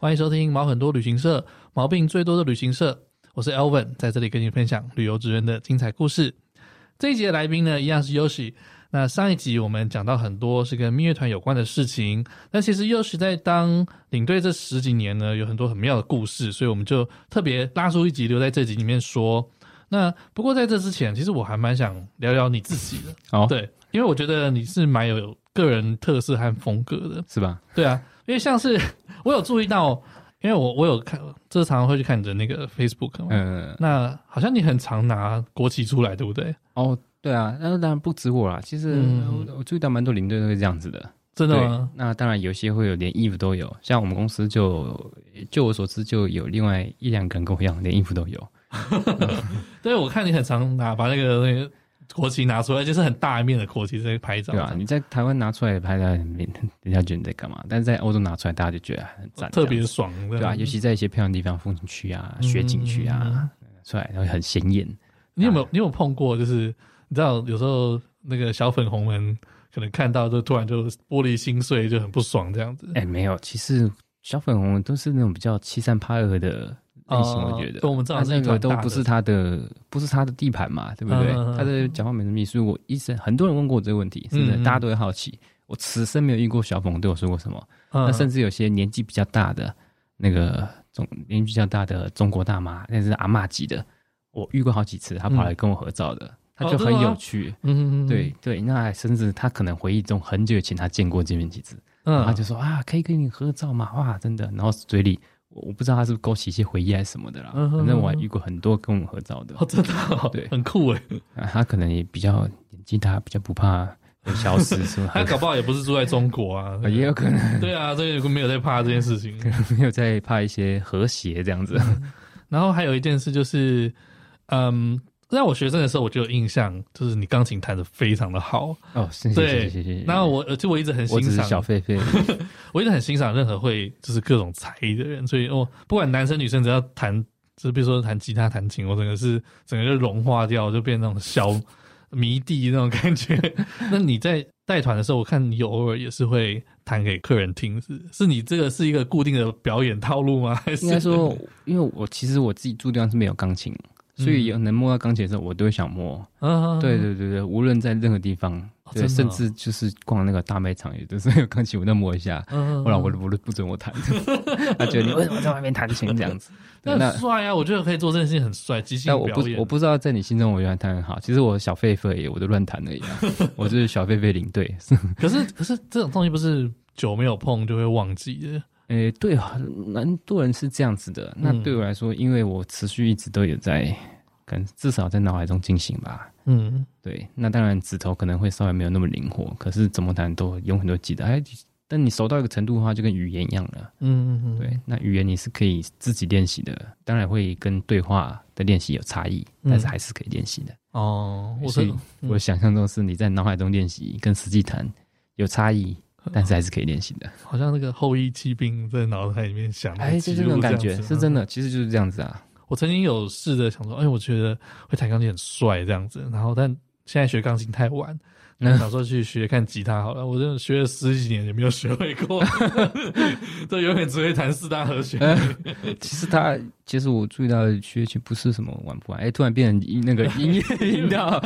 欢迎收听毛很多旅行社，毛病最多的旅行社。我是 Elvin，在这里跟你分享旅游职人的精彩故事。这一集的来宾呢，一样是 Yoshi。那上一集我们讲到很多是跟蜜月团有关的事情，但其实 Yoshi 在当领队这十几年呢，有很多很妙的故事，所以我们就特别拉出一集留在这集里面说。那不过在这之前，其实我还蛮想聊聊你自己的。哦，对，因为我觉得你是蛮有个人特色和风格的，是吧？对啊，因为像是 我有注意到，因为我我有看，就是常常会去看你的那个 Facebook 嘛。嗯。那好像你很常拿国旗出来，对不对？哦，对啊，那当然不止我啦。其实我，我注意到蛮多领队都是这样子的。真的吗？那当然有些会有连衣服都有，像我们公司就就我所知就有另外一两个人跟我一样，连衣服都有。对，我看你很常拿把那个那个国旗拿出来，就是很大一面的国旗在拍照。对啊，你在台湾拿出来拍照，人家觉得你在干嘛？但是在欧洲拿出来，大家就觉得很赞，特别爽，对吧？尤其在一些漂亮的地方，风景区啊、雪景区啊，嗯、出来然后很显眼。你有没有你有碰过？就是你知道，有时候那个小粉红们可能看到就突然就玻璃心碎，就很不爽这样子。哎、欸，没有，其实小粉红都是那种比较欺善怕恶的。类型我觉得，我们知道那个都不是他的，不是他的地盘嘛，对不对？嗯、他的讲话没什么意思。我一生很多人问过我这个问题，是不是？嗯、大家都会好奇。我此生没有遇过小粉红对我说过什么。嗯、那甚至有些年纪比较大的那个中年纪比较大的中国大妈，那是阿嬷级的，我遇过好几次，她跑来跟我合照的，嗯、他就很有趣。嗯嗯对对，那甚至他可能回忆中很久以前他见过这面几次，嗯，他就说啊，可以跟你合照吗？哇，真的。然后嘴里。我不知道他是不是勾起一些回忆还是什么的啦，反正我还遇过很多跟我们合照的，哦，真的，哦，对，很酷诶、啊。他可能也比较年纪大，比较不怕消失，是吧？他搞不好也不是住在中国啊，也有可能。对啊，所以没有在怕这件事情，没有在怕一些和谐这样子，嗯。然后还有一件事就是，嗯。在我学生的时候，我就有印象，就是你钢琴弹得非常的好哦，谢谢，谢谢谢谢。然后我就我一直很欣赏，小狒狒，我一直很欣赏任何会就是各种才艺的人，所以哦，不管男生女生，只要弹，就比如说弹吉他、弹琴，我整个是整个就融化掉，就变那种小迷弟那种感觉。那你在带团的时候，我看你有偶尔也是会弹给客人听，是是你这个是一个固定的表演套路吗？还是应该说，因为我其实我自己住地方是没有钢琴。所以有能摸到钢琴的时候，我都会想摸。嗯，对对对对，无论在任何地方，对，甚至就是逛那个大卖场，也都是有钢琴，我都摸一下。嗯，我老婆不不准我弹，他觉得你为什么在外面弹琴这样子？那很帅啊！我觉得可以做这件事情很帅，即兴表演。我不我不知道在你心中我原来弹很好，其实我小狒狒，我都乱弹而已。我就是小狒狒领队。可是可是这种东西不是久没有碰就会忘记的。诶，对，蛮多人是这样子的。那对我来说，因为我持续一直都有在。至少在脑海中进行吧。嗯，对。那当然，指头可能会稍微没有那么灵活，可是怎么弹都有很多记得。哎，但你熟到一个程度的话，就跟语言一样了。嗯嗯嗯。对，那语言你是可以自己练习的，当然会跟对话的练习有差异，但是还是可以练习的。哦，所以我想象中是你在脑海中练习，跟实际弹有差异，但是还是可以练习的。好像那个后羿骑兵在脑海里面想，哎，就是这种感觉是真的，其实就是这样子啊。我曾经有试着想说，哎，我觉得会弹钢琴很帅这样子，然后但现在学钢琴太晚，那小时候去学看吉他好了。我真的学了十几年也没有学会过，这永远只会弹四大和弦。其实他，其实我注意到学琴不是什么玩不完，哎，突然变成音那个音乐 频道。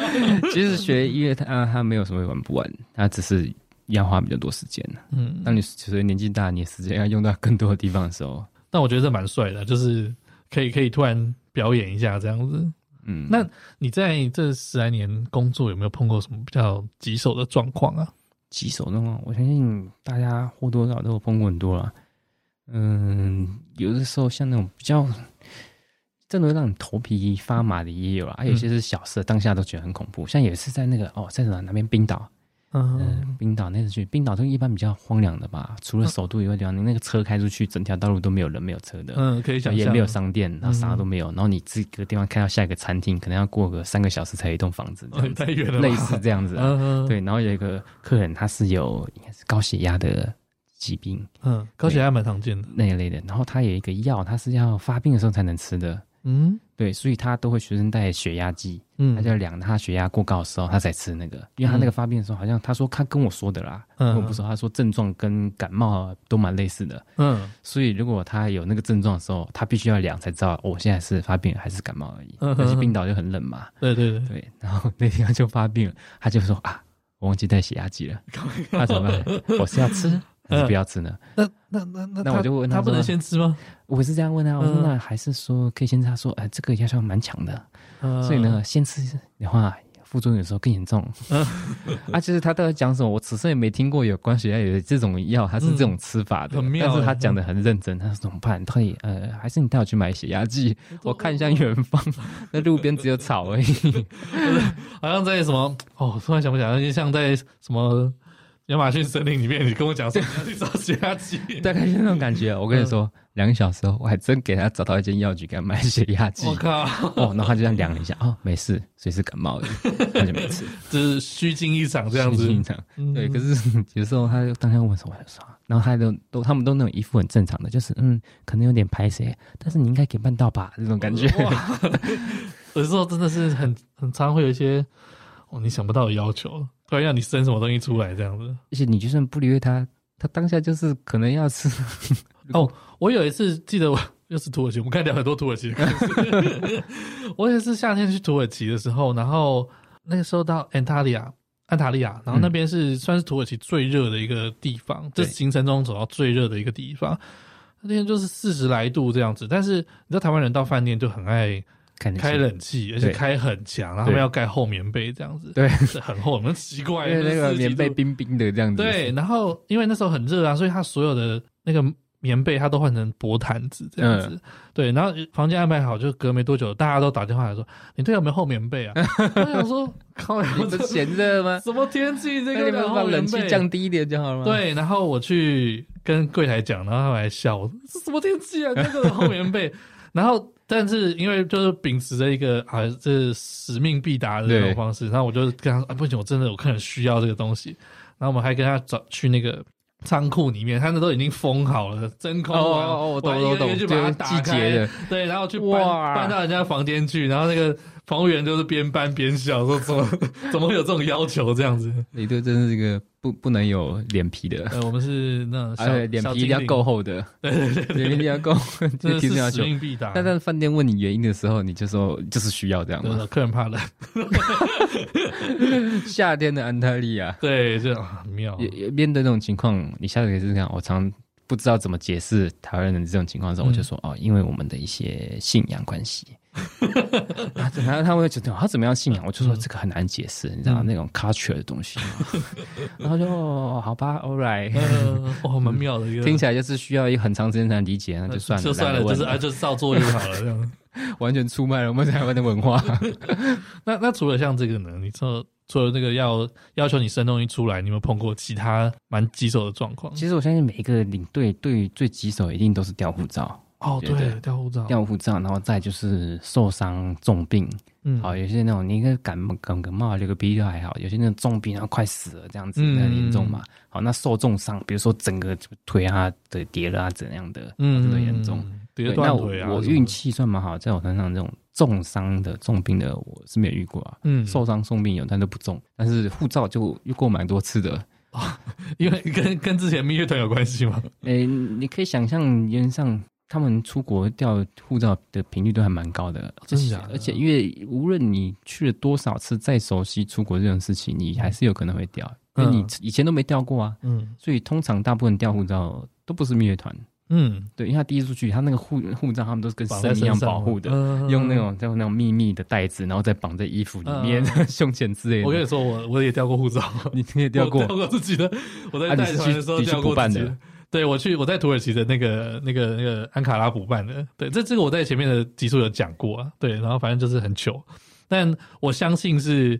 其实学音乐，他他没有什么玩不完，他只是要花比较多时间。嗯，当你随着年纪大，你时间要用到更多的地方的时候，但我觉得这蛮帅的，就是。可以可以突然表演一下这样子，嗯，那你在这十来年工作有没有碰过什么比较棘手的状况啊？棘手状况，我相信大家或多或少都有碰过很多了。嗯，有的时候像那种比较真的会让你头皮发麻的也有啊，还有些是小事，当下都觉得很恐怖。像有一次在那个哦，在哪哪边冰岛。嗯，冰岛那次去冰岛，都一般比较荒凉的吧？除了首都以外地方，你那个车开出去，整条道路都没有人，没有车的。嗯，可以想象，也没有商店，然后啥都没有。然后你这个地方开到下一个餐厅，可能要过个三个小时才有一栋房子，这样太远了。类似这样子，嗯，对。然后有一个客人，他是有应该是高血压的疾病，嗯，高血压蛮常见的那一类的。然后他有一个药，他是要发病的时候才能吃的，嗯，对，所以他都会随身带血压计，嗯，他就要量他血压过高的时候，他才吃那个，因为他那个发病的时候，好像他说他跟我说的啦，嗯，我不说，他说症状跟感冒都蛮类似的，嗯，所以如果他有那个症状的时候，他必须要量才知道我现在是发病还是感冒而已，但是冰岛就很冷嘛，对对对。对，然后那天他就发病了，他就说啊，我忘记带血压计了，那怎么办？我是要吃？还是不要吃呢？那那那那，那我就问他，他不能先吃吗？我是这样问他，我说那还是说可以先吃？他说，哎，这个药效蛮强的，所以呢，先吃的话，副作用有时候更严重。啊，其实他到底讲什么？我此生也没听过有关血压有这种药，他是这种吃法的。但是他讲的很认真，他说怎么办？他也呃，还是你带我去买血压计？我看向远方，那路边只有草而已，好像在什么？哦，突然想不起来，就像在什么？亚马逊森林里面，你跟我讲说你要去找血压计，大概是那种感觉。我跟你说，两个小时后，我还真给他找到一间药局，给他买血压计。我靠！哦，然后他就这样量了一下，哦，没事，所以是感冒而已，他就没吃。这是虚惊一场，这样子。虚惊一场。对，可是 有时候他就当天问说：“我说，然后他都都，他们都那种一副很正常的，就是嗯，可能有点排泄，但是你应该可以办到吧？这种感觉。有时候真的是很很常会有一些哦，你想不到的要求。突然让你生什么东西出来这样子，而且你就算不理会他，他当下就是可能要吃。哦，我有一次记得我 又是土耳其，我们看聊很多土耳其的事。我也是夏天去土耳其的时候，然后那个时候到安塔利亚，安塔利亚，然后那边是算是土耳其最热的一个地方，这、行程中走到最热的一个地方。那天就是四十来度这样子，但是你知道台湾人到饭店就很爱。开冷气，而且开很强，然后他们要盖厚棉被这样子，对，很厚，很奇怪，因为那个棉被冰冰的这样子。对，然后因为那时候很热啊，所以他所有的那个棉被他都换成薄毯子这样子。嗯、对，然后房间安排好，就隔没多久，大家都打电话来说：“你队友有没有厚棉被啊？” 我想说：“靠，你们嫌热吗？什么天气？这个你们把冷气降低一点就好了吗？”对，然后我去跟柜台讲，然后他们还笑我：“这什么天气啊？这个厚棉被。”然后。但是因为就是秉持着一个啊，这是使命必达的这种方式，然后我就跟他说啊，不行，我真的有客人需要这个东西。然后我们还跟他找去那个仓库里面，他那都已经封好了，真空。哦哦，我懂我懂，就把它打开，对，然后去搬哇搬到人家房间去，然后那个。房务员就是边搬边笑，说怎么 怎么会有这种要求这样子？你对，真是一个不不能有脸皮的。呃，我们是那小脸皮一定要够厚的，对对对，脸皮一定要够，这是使命必达。但在饭店问你原因的时候，你就说就是需要这样嘛。客人怕冷。夏天的安泰利亚，对，这很妙。面对这种情况，你下次可以试试看。我常不知道怎么解释台湾人的这种情况的时候，我就说哦，因为我们的一些信仰关系。然后他会觉得他怎么样信仰？我就说这个很难解释，你知道那种 culture 的东西。然后就哦，好吧，all right，哦，蛮妙的听起来就是需要一个很长时间才能理解，那就算了，就算了，就是啊，就是照做就好了，这样 完全出卖了我们台湾的文化。那那除了像这个呢？你说除了那个要要求你生东西出来，你有没有碰过其他蛮棘手的状况？其实我相信每一个领队对于最棘手一定都是掉护照。哦，对，掉护照，掉护照，然后再就是受伤重病，嗯，好，有些那种你一个感冒、感感冒流个鼻涕还好，有些那种重病，然后快死了这样子，很严重嘛。好，那受重伤，比如说整个腿啊的跌了啊怎样的，嗯，这个严重。对，那我我运气算蛮好，在我身上这种重伤的重病的我是没有遇过啊。嗯，受伤重病有，但都不重。但是护照就遇过蛮多次的啊，因为跟跟之前蜜月团有关系吗？诶，你可以想象原上。他们出国掉护照的频率都还蛮高的，真的假的？而且因为无论你去了多少次，再熟悉出国这种事情，你还是有可能会掉，因为你以前都没掉过啊。嗯，所以通常大部分掉护照都不是蜜月团。嗯，对，因为他第一次出去，他那个护护照他们都是跟神一样保护的，用那种叫那种秘密的袋子，然后再绑在衣服里面、胸前之类的。我跟你说，我我也掉过护照，你你也掉过？掉过自己的，我在带团的时候掉过自己的。对，我去我在土耳其的那个那个那个安卡拉补办的，对，这这个我在前面的集数有讲过啊，对，然后反正就是很糗，但我相信是，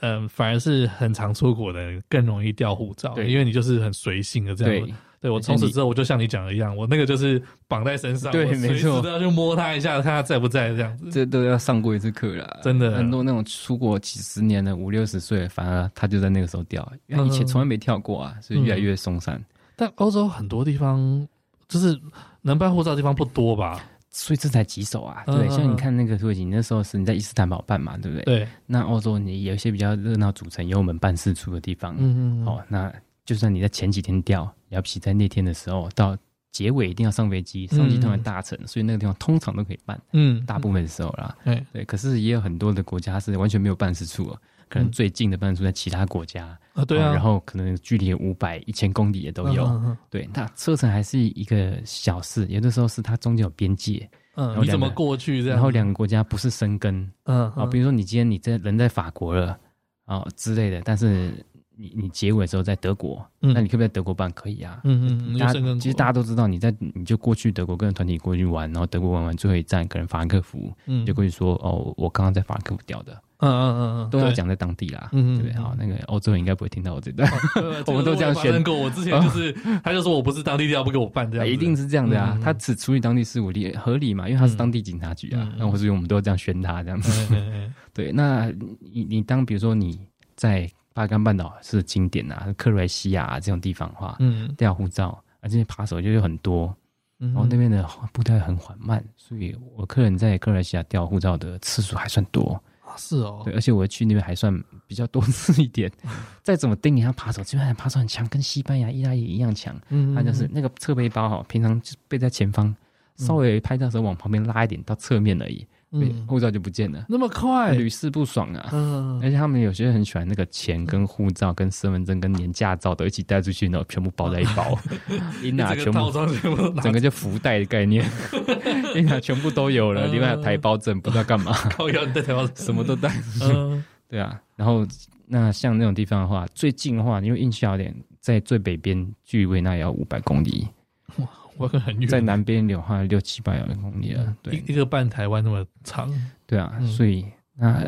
嗯、呃，反而是很常出国的更容易掉护照，对，因为你就是很随性的这样，对，对我从此之后我就像你讲的一样，我那个就是绑在身上，对，没错，都要去摸它一下，看它在不在这样子，这都要上过一次课了，真的，很多那种出国几十年的五六十岁，反而他就在那个时候掉，因为以前从来没跳过啊，所以越来越松散。但欧洲很多地方就是能办护照的地方不多吧？所以这才棘手啊。对，像你看那个土耳其，那时候是你在伊斯坦堡办嘛，对不对？对。那欧洲你有一些比较热闹组成，有我们办事处的地方。嗯嗯。哦，那就算你在前几天调，要比在那天的时候到结尾一定要上飞机，上机通常大城，所以那个地方通常都可以办。嗯。大部分的时候啦。对对。可是也有很多的国家是完全没有办事处。可能最近的办事处在其他国家啊，对啊，然后可能距离五百、一千公里也都有。对，那车程还是一个小事，有的时候是它中间有边界，嗯，你怎么过去这样？然后两个国家不是生根，嗯啊，比如说你今天你在人在法国了啊之类的，但是你你结尾的时候在德国，那你可不可以在德国办？可以啊，嗯嗯，大家其实大家都知道，你在你就过去德国跟团体过去玩，然后德国玩完最后一站可能法兰克福，嗯，就过去说哦，我刚刚在法兰克福掉的。嗯嗯嗯嗯，都要讲在当地啦，对不对？好，那个欧洲人应该不会听到我这段，我们都这样宣过。我之前就是，他就说我不是当地调，不给我办这样，一定是这样的啊。他只处理当地事务，理合理嘛？因为他是当地警察局啊。那所以我们都要这样宣他这样子。对，那你你当比如说你在巴干半岛是经典啊，克罗埃西亚这种地方的话，嗯，调护照，而且扒手就有很多，然后那边的步调很缓慢，所以我客人在克罗埃西亚调护照的次数还算多。是哦，对，而且我去那边还算比较多次一点。再怎么盯你，他扒手基本上扒手很强，跟西班牙、意大利一样强。嗯，他就是那个侧背包哈，平常就背在前方，稍微拍照的时候往旁边拉一点到侧面而已。嗯，护照就不见了，那么快，屡试不爽啊！嗯，而且他们有些很喜欢那个钱、跟护照、跟身份证、跟年驾照都一起带出去，然后全部包在一包，一拿全部 整个就福袋的概念，一拿全部都有了，另外台胞证不知道干嘛，靠腰带台胞什么都带。出去，对啊。然后那像那种地方的话，最近的话，因为运气好点，在最北边距离维纳也要五百公里。我很很远，在南边的话六七百公里了，对，一个半台湾那么长，对啊，所以那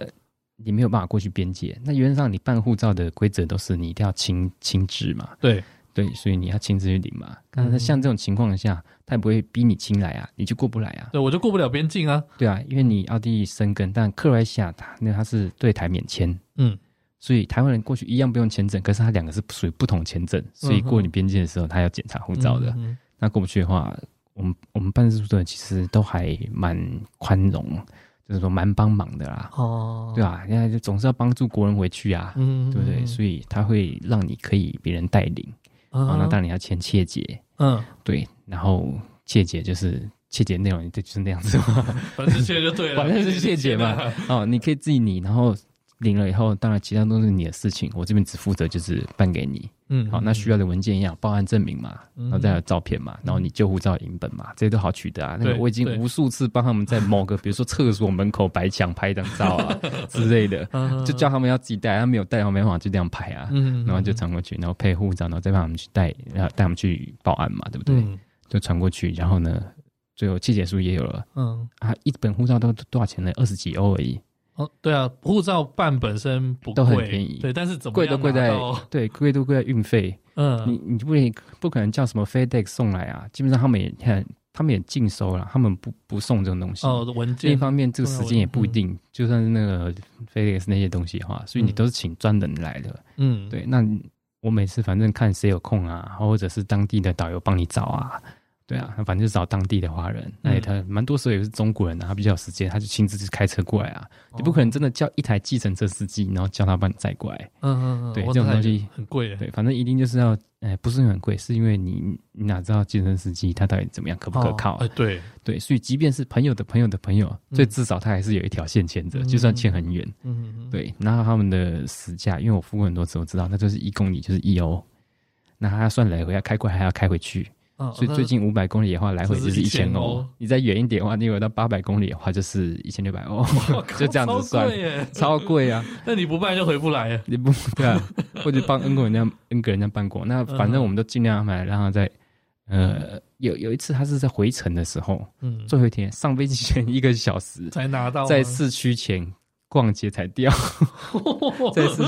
你没有办法过去边界。那原则上你办护照的规则都是你一定要亲亲自嘛，对。对，所以你要亲自去领嘛。但是像这种情况下，他也不会逼你亲来啊，你就过不来啊。对，我就过不了边境啊。对啊，因为你奥地利生根，但克罗埃西亚他那他是对台免签，嗯，所以台湾人过去一样不用签证，可是他两个是属于不同签证，所以过你边境的时候，他要检查护照的。那过不去的话，我们我们办事处的人其实都还蛮宽容，就是说蛮帮忙的啦。哦，对啊，现在就总是要帮助国人回去啊，嗯，对不对？所以他会让你可以别人带领，嗯、然后那当然你要签切结，嗯，对，然后切结就是切结内容，就是那样子嘛，反正切就对了，反正是切结嘛。哦，你可以自己拟，然后领了以后，当然其他都是你的事情，我这边只负责就是办给你。嗯，好，那需要的文件一样，报案证明嘛，然后再有照片嘛，然后你救护照影本嘛，这些都好取得啊。那个我已经无数次帮他们在某个，比如说厕所门口白墙拍一张照啊 之类的，就叫他们要自己带，他没有带的话没办法就这样拍啊。然后就传过去，然后配护照，然后再帮他们去带，然后带他们去报案嘛，对不对？就传过去，然后呢，最后切结书也有了。嗯，啊，一本护照都多少钱呢？二十几欧而已。哦，对啊，护照办本身不贵，都很便宜，对，但是怎么贵都贵在对，贵都贵在运费。嗯，你你不不可能叫什么 FedEx 送来啊？基本上他们也看，他们也禁收了，他们不不送这种东西。哦，文件。另一方面，这个时间也不一定，就算是那个 FedEx 那些东西的话，所以你都是请专人来的。嗯，对。那我每次反正看谁有空啊，或者是当地的导游帮你找啊。对啊，反正就找当地的华人，那也他蛮多时候也是中国人啊，他比较有时间，他就亲自去开车过来啊。你不可能真的叫一台计程车司机，然后叫他帮你载过来。嗯嗯嗯，对，这种东西很贵。对，反正一定就是要，哎，不是很贵，是因为你你哪知道计程车司机他到底怎么样，可不可靠？哎，对对，所以即便是朋友的朋友的朋友，所以至少他还是有一条线牵着，就算牵很远。嗯嗯，对。然后他们的时价，因为我付过很多次，我知道那就是一公里就是一欧，那他算来回要开过来还要开回去。所以最近五百公里的话，来回就是一千欧。你再远一点的话，你有到八百公里的话，就是一千六百欧。就这样子算，超贵啊！那你不办就回不来啊。你不对啊，或者帮 N 个人家 N 个人家办过。那反正我们都尽量安排，让他在呃有有一次他是在回程的时候，嗯，最后一天上飞机前一个小时才拿到，在市区前。逛街才掉，这是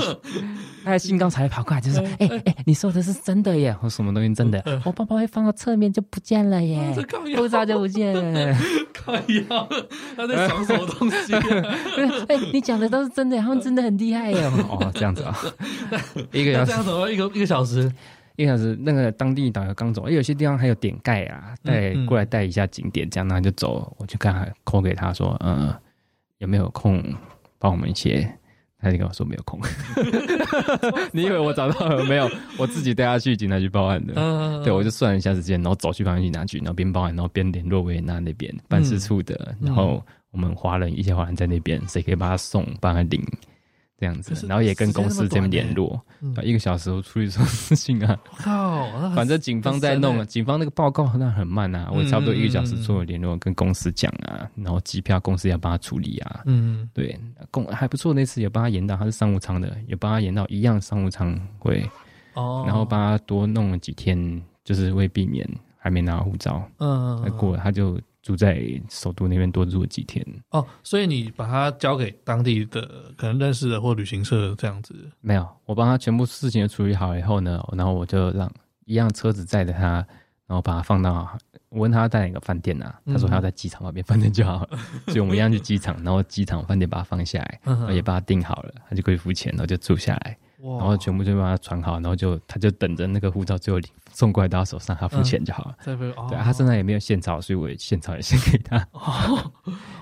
他的兴高采烈跑过来，就说：“哎哎，你说的是真的耶？我什么东西真的？我包包会放到侧面就不见了耶，不知道就不见了。靠腰，他在想什么东西？哎，你讲的都是真的，他们真的很厉害耶。哦，这样子啊，一个小时，这样怎么一个一个小时？一个小时，那个当地导游刚走，有些地方还有点盖啊，带过来带一下景点，这样，那就走。我就刚才 call 给他说，嗯，有没有空帮我们一些？他就跟我说没有空。你以为我找到了没有？我自己带他去警察局报案的。对，我就算了一下时间，然后走去旁边警察局，然后边报案，然后边联络维也纳那边办事处的，然后我们华人一些华人在那边，谁可以把他送，帮他领。这样子，然后也跟公司这边联络，嗯、一个小时我处理什么事情啊？我 靠！反正警方在弄，警方那个报告好像很慢啊。我差不多一个小时做了联络，跟公司讲啊，然后机票公司要帮他处理啊。嗯，对，公还不错，那次也帮他延到他是商务舱的，也帮他延到一样商务舱会。哦，然后帮他多弄了几天，就是为避免还没拿到护照。嗯，嗯，过了他就。住在首都那边多住了几天哦，所以你把他交给当地的可能认识的或旅行社这样子？没有，我帮他全部事情都处理好以后呢，然后我就让一辆车子载着他，然后把他放到我问他要带哪个饭店啊？他说他要在机场那边饭店就好了，所以我们一样去机场，然后机场饭店把他放下来，嗯也把他订好了，他就可以付钱，然后就住下来。然后全部就把他传好，然后就他就等着那个护照最后送过来到他手上，他付钱就好了。嗯哦、对，他身上也没有现钞，所以我也现钞也先给他。哦，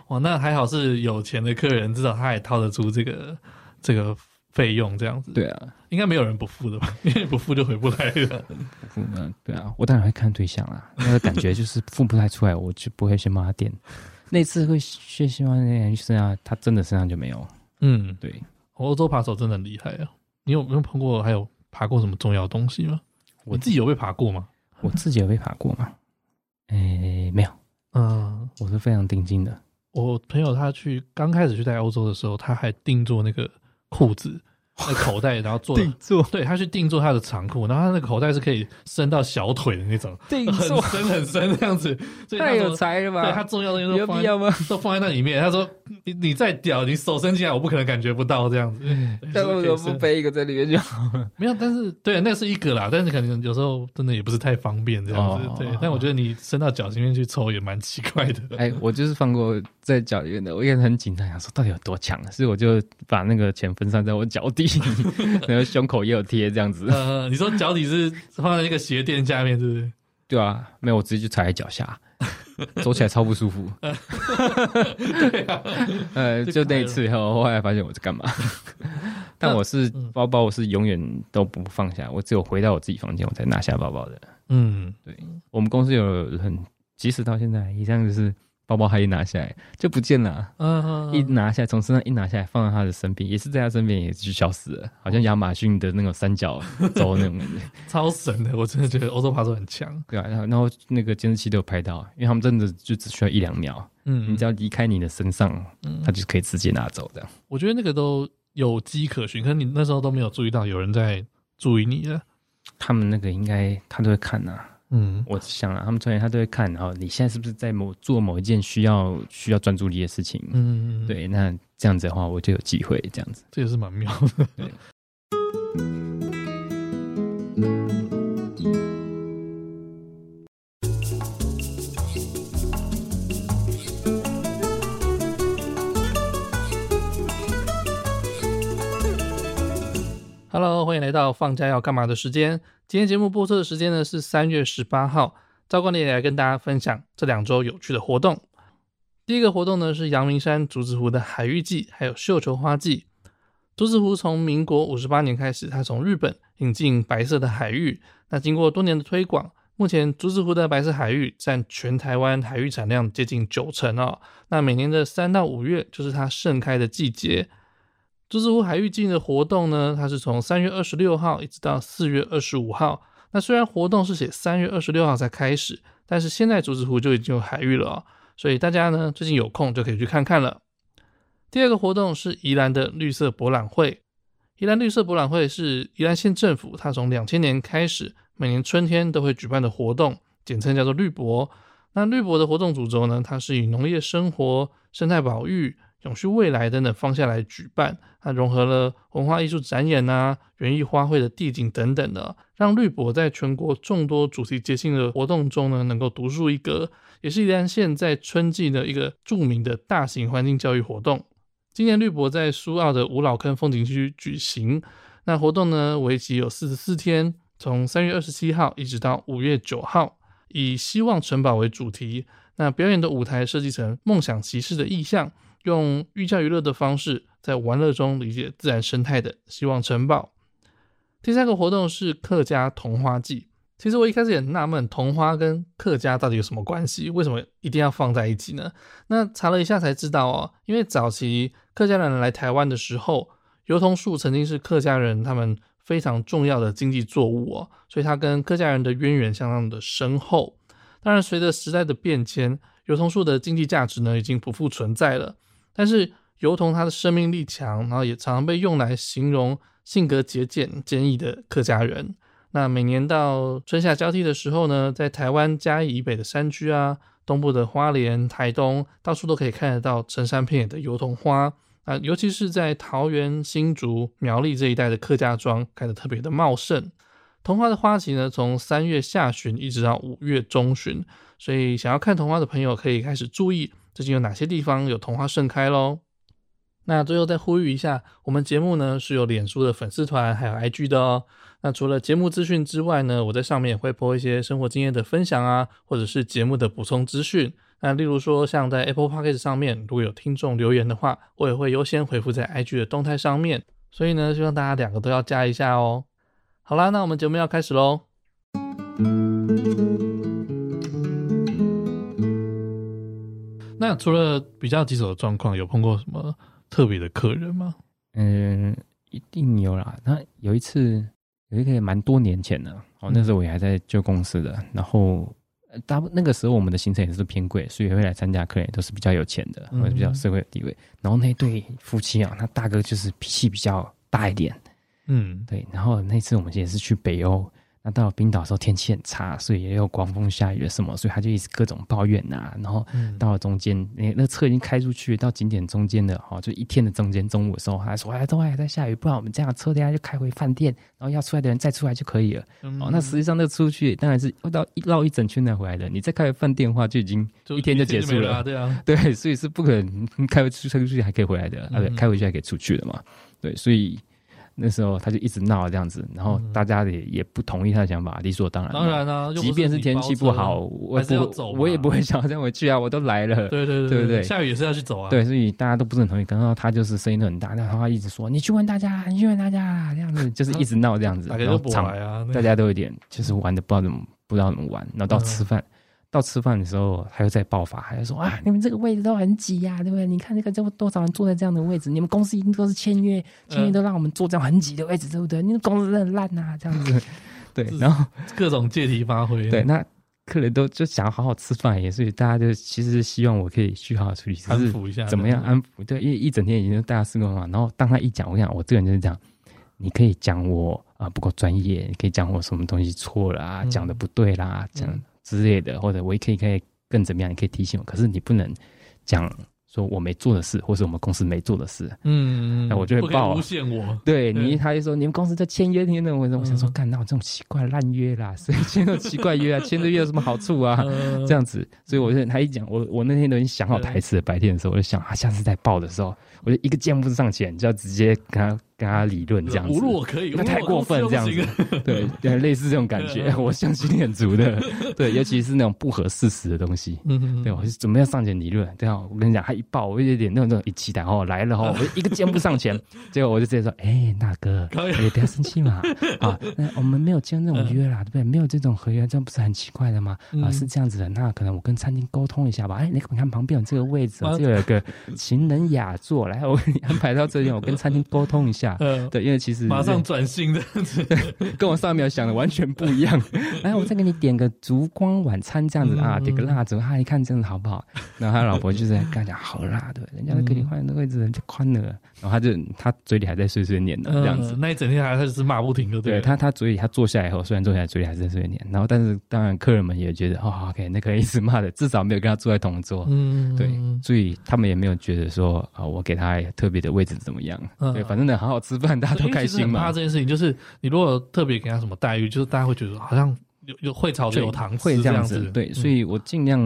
哇，那还好是有钱的客人，至少他也掏得出这个这个费用这样子。对啊，应该没有人不付的吧？因为不付就回不来了。不付嘛，对啊，我当然会看对象啦。那个感觉就是付不太出来，我就不会先帮他垫。那次会先希望那人身上，他真的身上就没有。嗯，对，欧洲扒手真的很厉害啊。你有没有碰过？还有爬过什么重要的东西吗？我自己有被爬过吗？我自己有被爬过吗？哎、欸，没有。嗯，我是非常定金的。我朋友他去刚开始去在欧洲的时候，他还定做那个裤子。那口袋，然后做定做，对，他去定做他的长裤，然后他那个口袋是可以伸到小腿的那种，定做很深很深这样子，太有才了吧？对，他重要的东西都放在吗？都放在那里面。他说：“你你再屌，你手伸进来，我不可能感觉不到这样子。”但为什么不背一个在里面就好了？没有，但是对，那是一个啦，但是可能有时候真的也不是太方便这样子。对，但我觉得你伸到脚里面去抽也蛮奇怪的。哎，我就是放过在脚里面的，我也很紧张，想说到底有多强，所以我就把那个钱分散在我脚底。然后胸口也有贴这样子。呃，你说脚底是放在那个鞋垫下面，是不是？对啊，没有，我直接就踩在脚下，走起来超不舒服。对啊，呃，就那一次以后，后来发现我在干嘛？但我是包包，我是永远都不放下，我只有回到我自己房间，我才拿下包包的。嗯，对，我们公司有很，即使到现在，一样就是。包包还一拿下来就不见了，嗯，一拿下来从身上一拿下来放到他的身边，也是在他身边也是就消失了，好像亚马逊的那种三角洲那种感觉，超神的，我真的觉得欧洲扒手很强。对啊，然后然后那个监视器都有拍到，因为他们真的就只需要一两秒，嗯，你只要离开你的身上，嗯，他就可以直接拿走这样。我觉得那个都有迹可循，可是你那时候都没有注意到有人在注意你了。他们那个应该他都会看呐、啊。嗯，我想啊，他们专业他都会看，然后你现在是不是在某做某一件需要需要专注力的事情？嗯，对，那这样子的话，我就有机会这样子，这也是蛮妙的。对。Hello，欢迎来到放假要干嘛的时间。今天节目播出的时间呢是三月十八号，赵光烈来跟大家分享这两周有趣的活动。第一个活动呢是阳明山竹子湖的海芋季，还有绣球花季。竹子湖从民国五十八年开始，它从日本引进白色的海芋，那经过多年的推广，目前竹子湖的白色海芋占全台湾海芋产量接近九成哦。那每年的三到五月就是它盛开的季节。竹子湖海芋季的活动呢，它是从三月二十六号一直到四月二十五号。那虽然活动是写三月二十六号才开始，但是现在竹子湖就已经有海域了哦，所以大家呢最近有空就可以去看看了。第二个活动是宜兰的绿色博览会。宜兰绿色博览会是宜兰县政府，它从两千年开始每年春天都会举办的活动，简称叫做绿博。那绿博的活动主轴呢，它是以农业生活、生态保育。永续未来等等方向来举办，它融合了文化艺术展演啊、园艺花卉的地景等等的，让绿博在全国众多主题节庆的活动中呢，能够独树一格，也是宜兰县在春季的一个著名的大型环境教育活动。今年绿博在苏澳的五老坑风景区举行，那活动呢为期有四十四天，从三月二十七号一直到五月九号，以希望城堡为主题。那表演的舞台设计成梦想骑士的意象，用寓教于乐的方式，在玩乐中理解自然生态的希望城堡。第三个活动是客家桐花季。其实我一开始也纳闷，桐花跟客家到底有什么关系？为什么一定要放在一起呢？那查了一下才知道哦，因为早期客家人来台湾的时候，油桐树曾经是客家人他们非常重要的经济作物哦，所以它跟客家人的渊源相当的深厚。当然，随着时代的变迁，油桐树的经济价值呢已经不复存在了。但是油桐它的生命力强，然后也常常被用来形容性格节俭、坚毅的客家人。那每年到春夏交替的时候呢，在台湾嘉义以北的山区啊，东部的花莲、台东，到处都可以看得到成山遍野的油桐花。啊，尤其是在桃园、新竹、苗栗这一带的客家庄开得特别的茂盛。桐花的花期呢，从三月下旬一直到五月中旬，所以想要看桐花的朋友可以开始注意最近有哪些地方有桐花盛开喽。那最后再呼吁一下，我们节目呢是有脸书的粉丝团，还有 IG 的哦。那除了节目资讯之外呢，我在上面也会播一些生活经验的分享啊，或者是节目的补充资讯。那例如说，像在 Apple Podcast 上面，如果有听众留言的话，我也会优先回复在 IG 的动态上面。所以呢，希望大家两个都要加一下哦。好啦，那我们节目要开始喽。那除了比较棘手的状况，有碰过什么特别的客人吗？嗯，一定有啦。那有一次，有一个蛮多年前的，哦，那时候我也还在旧公司的，然后。大部那个时候我们的行程也是偏贵，所以会来参加客人都是比较有钱的，或者比较社会地位。然后那对夫妻啊，那大哥就是脾气比较大一点，嗯，对。然后那次我们也是去北欧。那到了冰岛的时候，天气很差，所以也有狂风下雨什么，所以他就一直各种抱怨呐、啊。然后到了中间，那、嗯、那车已经开出去到景点中间的哈，就一天的中间，中午的时候，他说：“哎，都还在下雨，不然我们这样车等下就开回饭店，然后要出来的人再出来就可以了。嗯”哦，那实际上那出去当然是绕一绕一整圈才回来的。你再开回饭店的话，就已经一天就结束了，了对啊，对，所以是不可能开回去开出去还可以回来的，啊，开回去还可以出去的嘛，对，所以。那时候他就一直闹这样子，然后大家也也不同意他的想法，理所当然。当然啊，即便是天气不好，我也不我也不会想要这样回去啊，我都来了。对对对，对不对？下雨也是要去走啊。对，所以大家都不是很同意。然后他就是声音都很大，然后他一直说：“你去问大家，你去问大家。”这样子就是一直闹这样子，然后场大家都有点就是玩的不知道怎么不知道怎么玩，然后到吃饭。到吃饭的时候，他又再爆发，还要说啊，你们这个位置都很挤呀、啊，对不对？你看那个这么多少人坐在这样的位置，你们公司一定都是签约，签约都让我们坐这样很挤的位置，对不对？你们公司真的很烂呐，这样子。对，然后各种借题发挥。对，那客人都就想要好好吃饭，也所以大家就其实是希望我可以去好好处理，安抚一下，怎么样安抚？对，因为一整天已经大家试过嘛。然后当他一讲，我跟你讲，我这个人就是这样，你可以讲我啊不够专业，你可以讲我什么东西错了啊，讲的不对啦，这样之类的，或者我也可以可以。更怎么样？你可以提醒我，可是你不能讲说我没做的事，或是我们公司没做的事。嗯，那我就会报诬陷我。对你，他就说你们公司在签约那种，我我想说，干那我这种奇怪烂约啦，谁签这种奇怪约啊？签这约有什么好处啊？这样子，所以我就他一讲，我我那天都已经想好台词了。白天的时候，我就想啊，下次再报的时候，我就一个箭步上前，就要直接跟他。跟他理论这样子，我可以，那太过分这样子，对，类似这种感觉，我相信你很足的，对，尤其是那种不合事实的东西，嗯对，我是准备要上前理论，对啊，我跟你讲，他一抱，我有点那种那种一期待哦来了哦，我一个箭步上前，结果我就直接说，哎，大哥，你不要生气嘛，啊，那我们没有签这种约啦，对不对？没有这种合约，这样不是很奇怪的吗？啊，是这样子的，那可能我跟餐厅沟通一下吧。哎，你看旁边有这个位置，这有一个情人雅座，来，我给你安排到这边，我跟餐厅沟通一下。嗯，对，因为其实马上转型的，跟我上一秒想的完全不一样。来，我再给你点个烛光晚餐这样子啊，点个蜡烛，他一看这样子好不好？然后他老婆就在跟他讲好辣，对，人家都给你换的位置人家宽了。然后他就他嘴里还在碎碎念呢这样子，那一整天还他就是骂不停的。对他，他嘴里他坐下来以后，虽然坐下来嘴里还是在碎碎念，然后但是当然客人们也觉得哦，OK，那可以一直骂的，至少没有跟他坐在同桌。嗯，对，所以他们也没有觉得说啊，我给他特别的位置怎么样？对，反正呢，好好吃饭。大家都开心嘛？怕这件事情就是，你如果特别给他什么待遇，就是大家会觉得好像有有会炒就有糖会这样子，子对，所以我尽量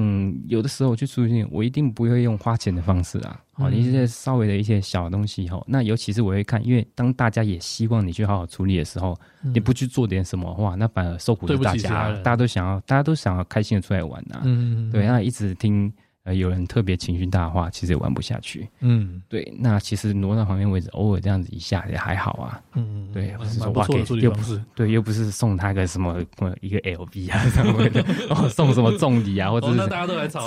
有的时候去出去，我一定不会用花钱的方式啊。好，一些稍微的一些小东西哈，那尤其是我会看，因为当大家也希望你去好好处理的时候，你不去做点什么话，那反而受苦是大家，大家都想要，大家都想要开心的出来玩呐。嗯，对，那一直听。呃，有人特别情绪大的话，其实也玩不下去。嗯，对，那其实挪到旁边位置，偶尔这样子一下也还好啊。嗯，对，或是说哇，给又不是对，又不是送他个什么一个 LV 啊什么的，哦，送什么重礼啊，或者是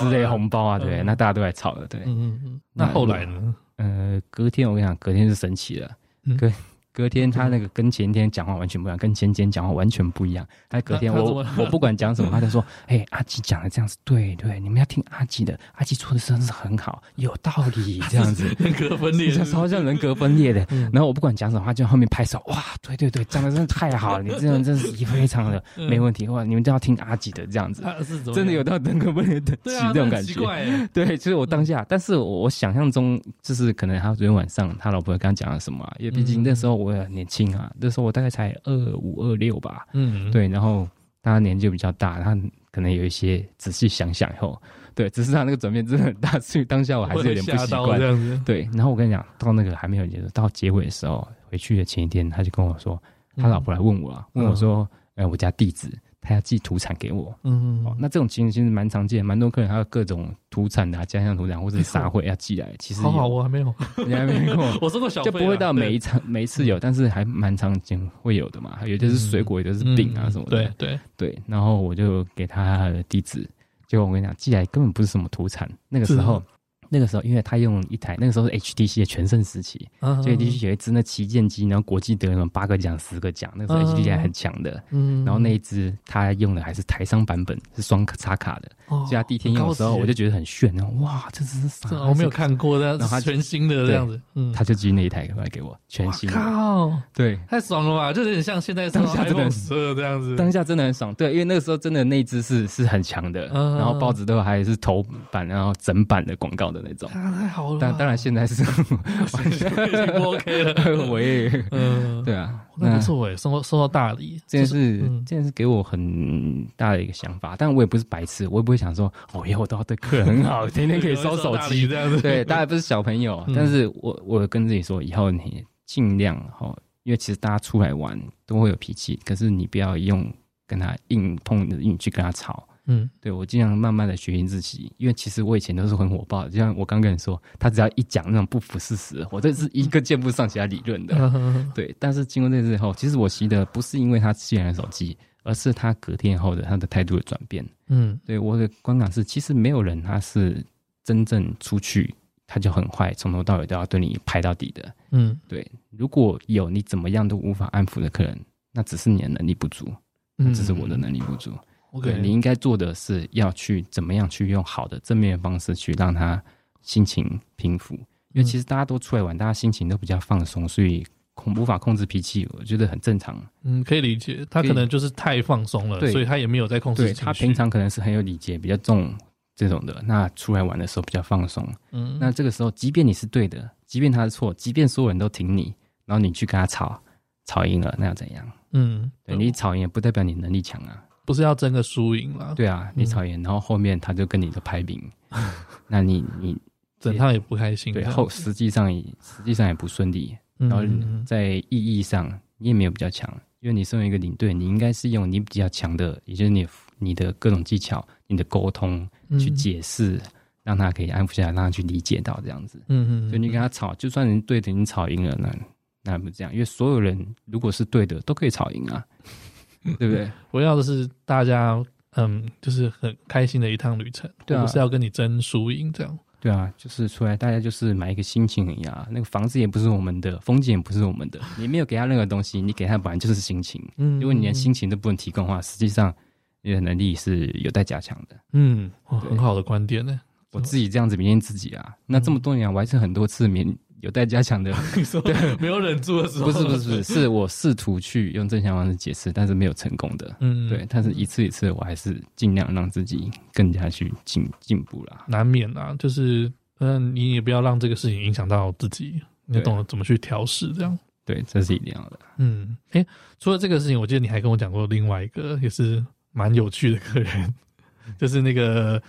之类红包啊，对，那大家都来吵了，对。嗯嗯，那后来呢？呃，隔天我跟你讲，隔天是神奇了，隔。隔天他那个跟前天讲话完全不一样，跟前天讲话完全不一样。他隔天我我不管讲什么，他就说：“哎，阿吉讲的这样子，对对，你们要听阿吉的，阿吉做的真是很好，有道理。”这样子 人格分裂，超像人格分裂的。然后我不管讲什么，他就后面拍手：“哇，对对对，讲的真的太好了，你这人真是非常的 没问题。哇，你们都要听阿吉的这样子，真的有到人格分裂的 这种感觉。对，其实我当下，但是我想象中就是可能他昨天晚上他老婆刚讲了什么，因为毕竟那时候我。我也很年轻啊，那时候我大概才二五二六吧，嗯，对，然后他年纪比较大，他可能有一些仔细想想以后，对，只是他那个转变真的很大，所以当下我还是有点不习惯。对，然后我跟你讲，到那个还没有结束，到结尾的时候，回去的前一天，他就跟我说，他老婆来问我嗯，问我说，哎，我家地址。他要寄土产给我，嗯，哦，那这种情形其实蛮常见，蛮多客人还有各种土产的、啊，家乡土产或者是沙会要寄来。其实好好，我还没有，你还没过，我收过小，就不会到每一场每一次有，但是还蛮常见会有的嘛。有的是水果，有的是饼啊什么的。对对对，然后我就给他的地址，结果我跟你讲，寄来根本不是什么土产，那个时候。那个时候，因为他用一台，那个时候是 HTC 的全盛时期，就 HTC 有一支那旗舰机，然后国际得什么八个奖、十个奖，那个时候 HTC 还很强的。嗯，然后那一只他用的还是台商版本，是双插卡的。哦，所以他第一天用的时候，我就觉得很炫，然后哇，这只是啥？我没有看过的，然后全新的这样子。嗯，他就寄那一台过来给我，全新的。靠，对，太爽了吧？就有点像现在当下真的这样子。当下真的很爽，对，因为那个时候真的那只是是很强的，然后报纸都还是头版，然后整版的广告的那种。太好了，但当然现在是 完全不 OK 了。我也，嗯，对啊，那不错哎，收到收到大礼，这件事，这件事给我很大的一个想法。但我也不是白痴，我也不会想说，哦，以后都要对客人很好，天天可以收手机这样子。对，大家不是小朋友，但是我我跟自己说，以后你尽量哈，因为其实大家出来玩都会有脾气，可是你不要用跟他硬碰硬去跟他吵。嗯，对，我尽量慢慢的学习自己，因为其实我以前都是很火爆的，就像我刚跟你说，他只要一讲那种不符事实，我这是一个箭步上其他理论的。对，但是经过这次以后，其实我习得不是因为他借来的手机，而是他隔天后的他的态度的转变。嗯，对，我的观感是，其实没有人他是真正出去他就很坏，从头到尾都要对你拍到底的。嗯，对，如果有你怎么样都无法安抚的客人，那只是你的能力不足，那只是我的能力不足。对，Okay. 你应该做的是要去怎么样去用好的正面的方式去让他心情平复，因为其实大家都出来玩，大家心情都比较放松，所以控无法控制脾气，我觉得很正常。嗯，可以理解，他可能就是太放松了，对所以他也没有在控制。他平常可能是很有礼节、比较重这种的，那出来玩的时候比较放松。嗯，那这个时候，即便你是对的，即便他是错，即便所有人都挺你，然后你去跟他吵，吵赢了，那又怎样？嗯，对，你吵赢也不代表你能力强啊。不是要争个输赢了？对啊，你吵赢，然后后面他就跟你的排名，那你你整趟也不开心。对，后实际上也实际上也不顺利，然后在意义上你也没有比较强，因为你身为一个领队，你应该是用你比较强的，也就是你你的各种技巧、你的沟通去解释，让他可以安抚下来，让他去理解到这样子。嗯嗯，就你跟他吵，就算你对的，你吵赢了，那那不这样，因为所有人如果是对的，都可以吵赢啊。对不对？我要的是大家，嗯，就是很开心的一趟旅程，对啊，不是要跟你争输赢这样。对啊，就是出来大家就是买一个心情一样。那个房子也不是我们的，风景也不是我们的，你没有给他任何东西，你给他本来就是心情。嗯，如果你连心情都不能提供的话，实际上你的能力是有待加强的。嗯，很好的观点呢。我自己这样子勉励自己啊，那这么多年我还是很多次勉。有待加强的，你说对，没有忍住的时候，不是不是，是我试图去用正向方式解释，但是没有成功的，嗯，对，但是一次一次，我还是尽量让自己更加去进进步啦。难免啊，就是嗯，你也不要让这个事情影响到自己，你懂得怎么去调试，这样，对，这是一定要的。嗯，哎，除了这个事情，我记得你还跟我讲过另外一个，也是。蛮有趣的客人，就是那个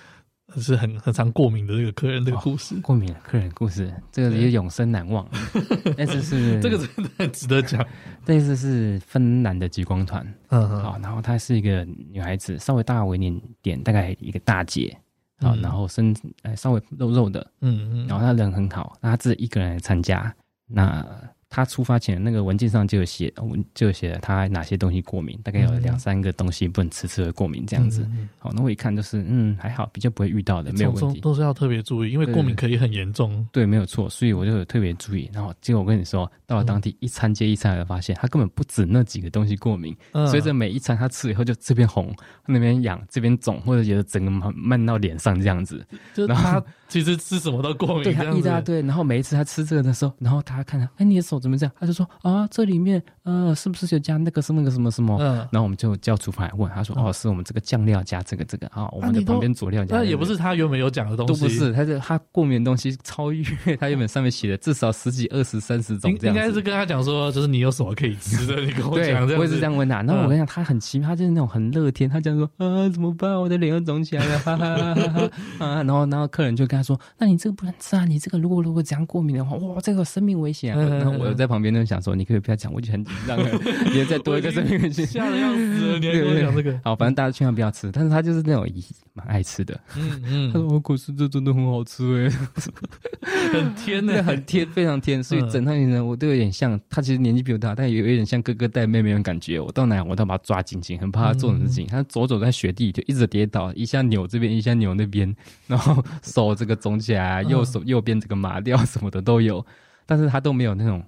是很很常过敏的这个客人这个故事。过敏的客人故事，这个也永生难忘。但是是这个真的很值得讲。这次是芬兰的极光团，嗯嗯，好，然后她是一个女孩子，稍微大我一点点，大概一个大姐。好，然后身呃稍微肉肉的，嗯嗯，然后她人很好，那他自己一个人来参加，那。他出发前那个文件上就有写，文就写了他哪些东西过敏，大概有两三个东西不能吃，吃的过敏这样子。嗯嗯、好，那我一看就是，嗯，还好，比较不会遇到的，没有问题。都是要特别注意，因为过敏可以很严重。对，对，没有错，所以我就有特别注意。然后结果我跟你说，到了当地一餐接一餐，才发现他根本不止那几个东西过敏，嗯、随着每一餐他吃以后，就这边红，那边痒，这边肿，或者觉得整个闷闷到脸上这样子。就他其实吃什么都过敏，对他一大堆。然后每一次他吃这个的时候，然后他看他，哎，你的手怎么这样？他就说。啊，这里面呃，是不是有加那个是那个什么什么？嗯，然后我们就叫厨房来问，他说哦，是我们这个酱料加这个这个啊，我们的旁边佐料加。那也不是他原本有讲的东西，都不是，他是他过敏的东西超越他原本上面写的至少十几、二十、三十种这样。应该是跟他讲说，就是你有什么可以吃的，你跟我讲。我也是这样问他。然后我跟你讲，他很奇妙，他就是那种很乐天。他讲说啊，怎么办？我的脸又肿起来了，哈哈哈哈啊！然后然后客人就跟他说，那你这个不能吃啊，你这个如果如果这样过敏的话，哇，这个生命危险啊！然后我在旁边就想说，你可以不要讲，我就很。紧张 你也再多一个生命危险，吓得要死了！你还跟我讲这个？好，反正大家千万不要吃。但是他就是那种蛮爱吃的。嗯嗯，他说我可是这真的很好吃哎，很甜的，很甜，非常甜。所以整趟行程我都有点像他，其实年纪比我大，但也有点像哥哥带妹妹的感觉。我到哪我都把他抓紧紧，很怕他做什么事情。他走走在雪地就一直跌倒，一下扭这边，一下扭那边，然后手这个肿起来，右手右边这个麻掉什么的都有，但是他都没有那种。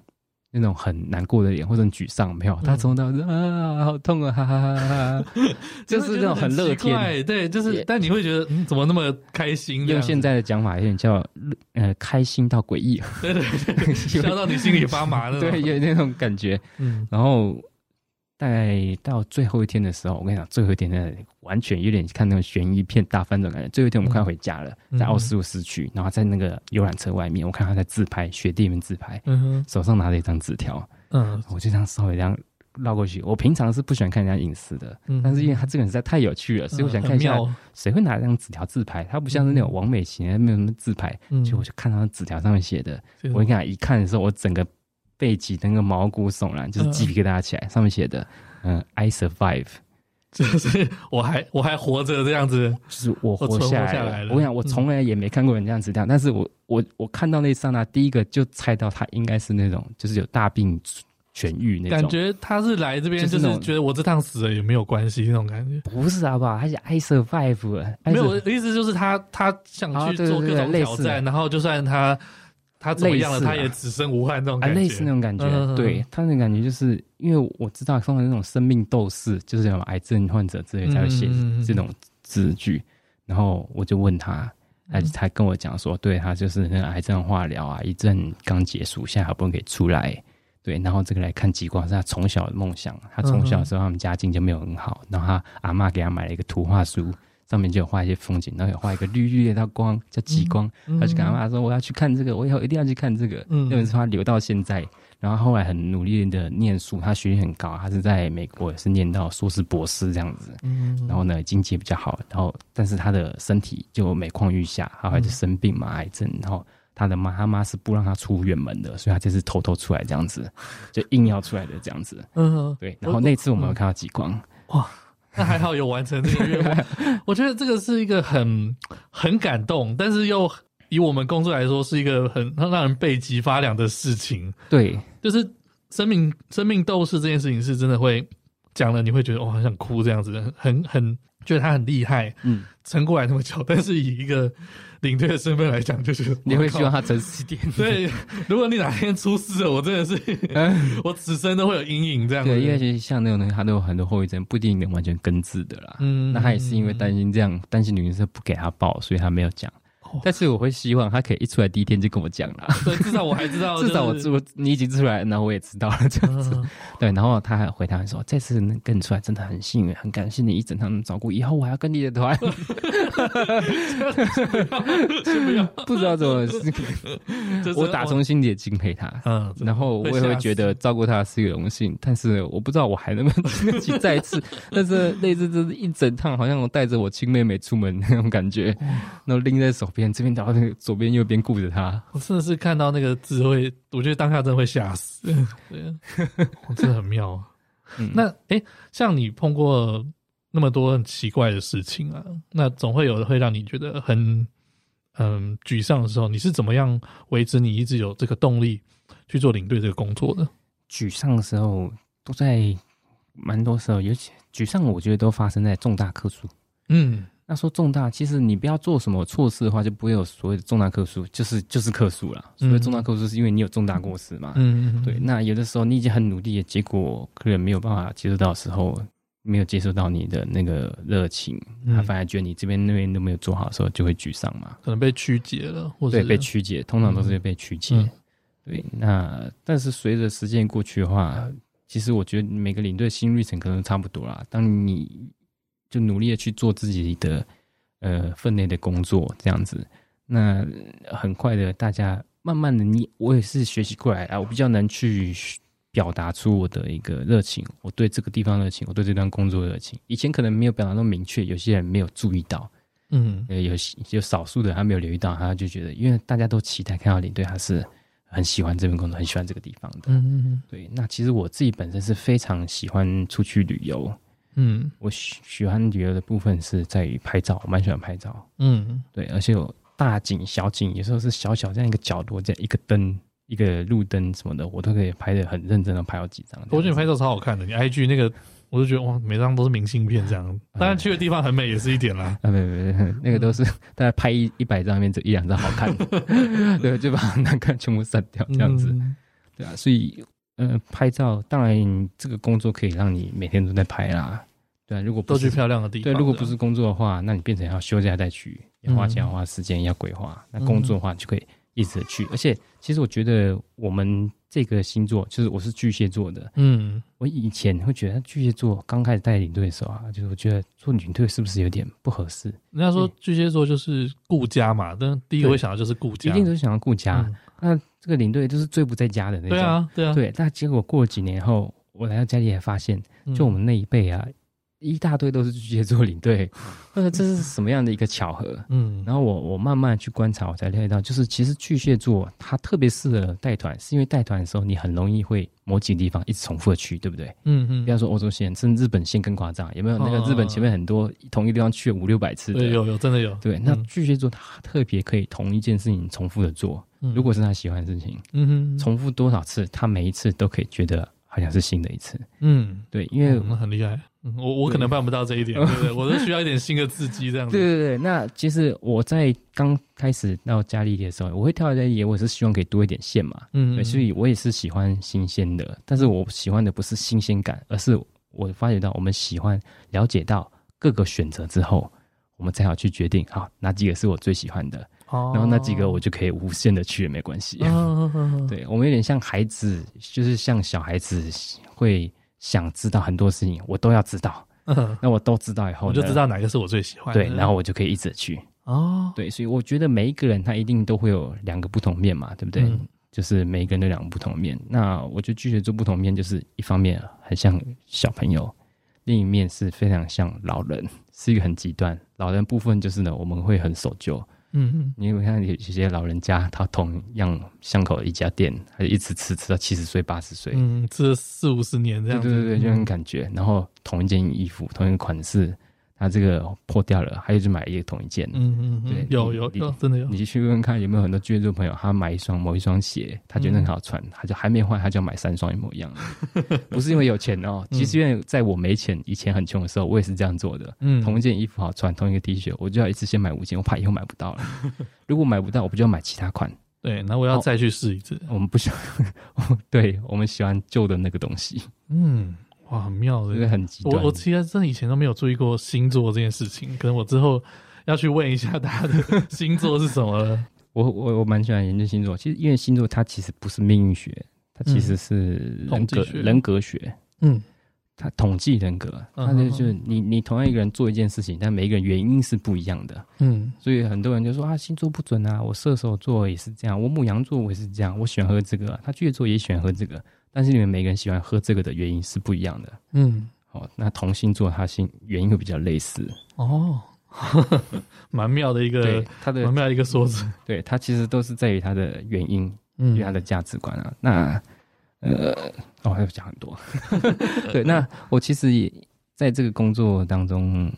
那种很难过的脸或者很沮丧，没有，他从头到啊，好痛啊，哈哈哈哈！就是那种很乐天，对，就是，但你会觉得，嗯，怎么那么开心？用现在的讲法，有点叫呃，开心到诡异，对对对，笑到你心里发麻了，对，有那种感觉，嗯，然后。大概到最后一天的时候，我跟你讲，最后一天的完全有点看那种悬疑片大翻转感觉。最后一天我们快回家了，嗯、在奥斯陆市区，然后在那个游览车外面，我看他在自拍，雪地里面自拍，嗯、手上拿着一张纸条，嗯，我就这样稍微这样绕过去。我平常是不喜欢看人家隐私的，嗯、但是因为他这个人实在太有趣了，所以我想看一下谁会拿这张纸条自拍。他不像是那种王美型，没有什么自拍，嗯、就我就看到纸条上面写的，嗯、我跟你讲，一看的时候，我整个。背脊那个毛骨悚然，就是鸡皮疙瘩起来。上面写的，嗯，I survive，就是我还我还活着这样子，就是我活下来了。我跟你讲，我从来也没看过人这样子这样，但是我我我看到那一刹那，第一个就猜到他应该是那种就是有大病痊愈那种感觉。他是来这边就是觉得我这趟死了也没有关系那种感觉。不是好不好？他是 I survive，没有我的意思就是他他想去做各种挑战，然后就算他。他怎么样了？他也只身无憾，那种感觉，类似那种感觉。对，他那感觉，就是因为我知道，通常那种生命斗士，就是什么癌症患者之类才会写这种字句。然后我就问他，他他跟我讲说，对他就是那个癌症化疗啊，一阵刚结束，现在好不容易可以出来。对，然后这个来看极光是他从小的梦想。他从小的时候，他们家境就没有很好，然后他阿嬷给他买了一个图画书。上面就有画一些风景，然后有画一个绿绿的一道光，叫极光。他就跟他妈说：“我要去看这个，我以后一定要去看这个。嗯”因为是他留到现在，然后后来很努力的念书，他学历很高，他是在美国也是念到硕士博士这样子。嗯嗯、然后呢，经济比较好，然后但是他的身体就每况愈下，后来就生病嘛，癌症。然后他的妈，他妈是不让他出远门的，所以他这次偷偷出来这样子，就硬要出来的这样子。嗯，对。然后那次我们有看到极光，哇！那还好有完成这个愿望，我觉得这个是一个很很感动，但是又以我们工作来说是一个很让人背脊发凉的事情。对，就是生命生命斗士这件事情是真的会讲了，你会觉得哦，很想哭这样子，很很觉得他很厉害，嗯，撑过来那么久，但是以一个。领队的身份来讲，就是 你会希望他诚实点。对，如果你哪天出事了，我真的是，我此生都会有阴影这样。对，因为其实像那种东西，他都有很多后遗症，不一定能完全根治的啦。嗯，那他也是因为担心这样，担心旅行社不给他报，所以他没有讲。但是我会希望他可以一出来第一天就跟我讲啦，对，至少我还知道，至少我我你已经出来，然后我也知道了这样子。对，然后他还回答说：“这次能跟你出来真的很幸运，很感谢你一整趟照顾，以后我还要跟你的团。”不知道怎么，我打从心底也敬佩他。嗯，然后我也会觉得照顾他是一个荣幸，但是我不知道我还能不能经得起再次。但是类似就是一整趟，好像我带着我亲妹妹出门那种感觉，然后拎在手边，这边找那个左边右边顾着他。我真的是看到那个字会，我觉得当下真的会吓死。对，真的很妙。嗯，那哎、欸，像你碰过那么多很奇怪的事情啊，那总会有的会让你觉得很嗯沮丧的时候，你是怎么样维持你一直有这个动力去做领队这个工作的？沮丧的时候都在蛮多时候，尤其沮丧，我觉得都发生在重大客诉。嗯。那说重大，其实你不要做什么错事的话，就不会有所谓的重大客诉，就是就是客诉了。所谓重大客诉，是因为你有重大过失嘛。嗯，对。那有的时候你已经很努力，结果客人没有办法接受到的时候，没有接受到你的那个热情，他反而觉得你这边那边都没有做好的时候，就会沮丧嘛。可能被曲解了，或者对被曲解，通常都是被曲解。对，那但是随着时间过去的话，其实我觉得每个领队心路历程可能差不多啦。当你就努力的去做自己的呃分内的工作，这样子，那很快的，大家慢慢的你，你我也是学习过来啊，我比较难去表达出我的一个热情，我对这个地方热情，我对这段工作热情，以前可能没有表达那么明确，有些人没有注意到，嗯，呃，有有少数的人他没有留意到，他就觉得，因为大家都期待看到领队他是很喜欢这份工作，很喜欢这个地方的，嗯嗯嗯，对，那其实我自己本身是非常喜欢出去旅游。嗯，我喜喜欢旅游的部分是在于拍照，我蛮喜欢拍照。嗯，对，而且有大景、小景，有时候是小小这样一个角度，这样一个灯、一个路灯什么的，我都可以拍的很认真的拍好几张。我觉得你拍照超好看的，你 IG 那个，我就觉得哇，每张都是明信片这样。当然去的地方很美也是一点啦。啊，没没没，那个都是 大概拍一一百张里面就一两张好看的，对，就把难看全部删掉这样子。嗯、对啊，所以。呃，拍照当然，这个工作可以让你每天都在拍啦。对啊，如果不是都去漂亮的地方，对，如果不是工作的话，那你变成要休假再去，要花钱，要花时间，要规划。那工作的话就可以一直去。而且，其实我觉得我们这个星座，就是我是巨蟹座的。嗯，我以前会觉得巨蟹座刚开始带领队的时候啊，就是我觉得做领队是不是有点不合适？人家说巨蟹座就是顾家嘛，但第一个会想到就是顾家，一定都是想要顾家。那这个领队就是最不在家的那种，对啊，对啊，对。但结果过了几年后，我来到家里也发现，就我们那一辈啊，一大堆都是巨蟹座领队，呃，这是什么样的一个巧合？嗯，然后我我慢慢去观察，我才了解到，就是其实巨蟹座他特别适合带团，是因为带团的时候你很容易会某几个地方一直重复的去，对不对？嗯嗯。比方说欧洲线，甚至日本线更夸张，有没有？那个日本前面很多同一地方去了五六百次的，对，有有真的有。对，那巨蟹座他特别可以同一件事情重复的做。如果是他喜欢的事情，嗯哼，重复多少次，他每一次都可以觉得好像是新的一次，嗯，对，因为、嗯、很厉害，我我可能办不到这一点，对，不对，我都需要一点新的刺激，这样子，对对对。那其实我在刚开始到嘉利的时候，我会跳在野，我是希望可以多一点线嘛，嗯。哼，所以我也是喜欢新鲜的，但是我喜欢的不是新鲜感，而是我发觉到我们喜欢了解到各个选择之后，我们才好去决定，好哪几个是我最喜欢的。然后那几个我就可以无限的去也，没关系。哦、对，我们有点像孩子，就是像小孩子会想知道很多事情，我都要知道。嗯、那我都知道以后，我就知道哪个是我最喜欢的。对，然后我就可以一直去。哦，对，所以我觉得每一个人他一定都会有两个不同面嘛，对不对？嗯、就是每一个人都两个不同面。那我就拒绝做不同面，就是一方面很像小朋友，另一面是非常像老人，是一个很极端。老人部分就是呢，我们会很守旧。嗯嗯，你有看有些老人家，他同样巷口一家店，他就一直吃吃到七十岁八十岁，嗯，吃了四五十年这样子，对对对，就那种感觉。然后同一件衣服，同一个款式。他这个破掉了，还有就买一个同一件。嗯嗯对，有有有，真的有。你去问问看有没有很多巨蟹座朋友，他买一双某一双鞋，他觉得很好穿，他就还没换，他就要买三双一模一样的。不是因为有钱哦，其实因为在我没钱、以前很穷的时候，我也是这样做的。嗯，同一件衣服好穿，同一个 T 恤，我就要一次先买五件，我怕以后买不到了。如果买不到，我不就要买其他款？对，那我要再去试一次。我们不喜欢，对我们喜欢旧的那个东西。嗯。哇，很妙的，这个很极端。我我其实真的以前都没有注意过星座这件事情，可能我之后要去问一下大家的 星座是什么了。我我我蛮喜欢研究星座，其实因为星座它其实不是命运学，它其实是人格、嗯、人格学。嗯。它统计人格，它就就是你你同样一个人做一件事情，但每一个人原因是不一样的。嗯，所以很多人就说啊，星座不准啊，我射手座也是这样，我牧羊座我也是这样，我喜欢喝这个，他巨蟹座也喜欢喝这个，但是你们每个人喜欢喝这个的原因是不一样的。嗯，好，那同星座它性原因会比较类似。哦，蛮妙的一个，他的蛮妙的一个说辞。对，它其实都是在于它的原因，嗯，与它的价值观啊。那。呃，哦，还要讲很多。对，那我其实也在这个工作当中，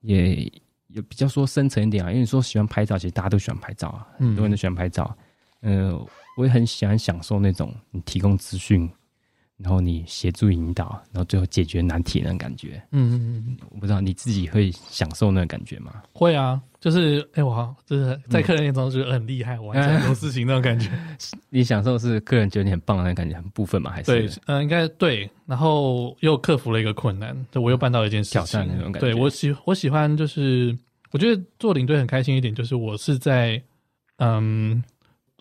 也也比较说深层一点啊。因为你说喜欢拍照，其实大家都喜欢拍照啊，很多人都喜欢拍照。嗯，呃，我也很喜欢享受那种你提供资讯。然后你协助引导，然后最后解决难题那种感觉。嗯嗯嗯，我不知道你自己会享受那种感觉吗？会啊，就是哎，我好就是在客人眼中觉得很厉害，完成很多事情那种感觉。你享受是客人觉得你很棒的那种感觉，很部分吗？还是对，嗯，应该对。然后又克服了一个困难，就我又办到一件事情，挑战那种感觉。对，我喜我喜欢就是，我觉得做领队很开心一点，就是我是在嗯。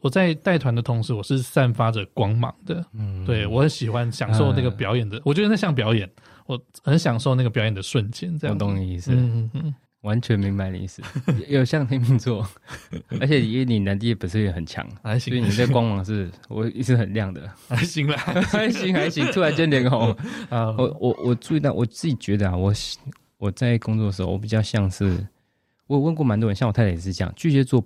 我在带团的同时，我是散发着光芒的。嗯，对，我很喜欢享受那个表演的，嗯、我觉得那像表演，我很享受那个表演的瞬间。这样，我懂你意思，嗯嗯，完全明白你意思。有像天秤座，而且因为你能力本身也很强，还行，所以你的光芒是我一直很亮的，还行啦，还行还行。突然间脸红 啊！我我我注意到，我自己觉得啊，我我在工作的时候，我比较像是，我有问过蛮多人，像我太太也是这样，巨蟹座。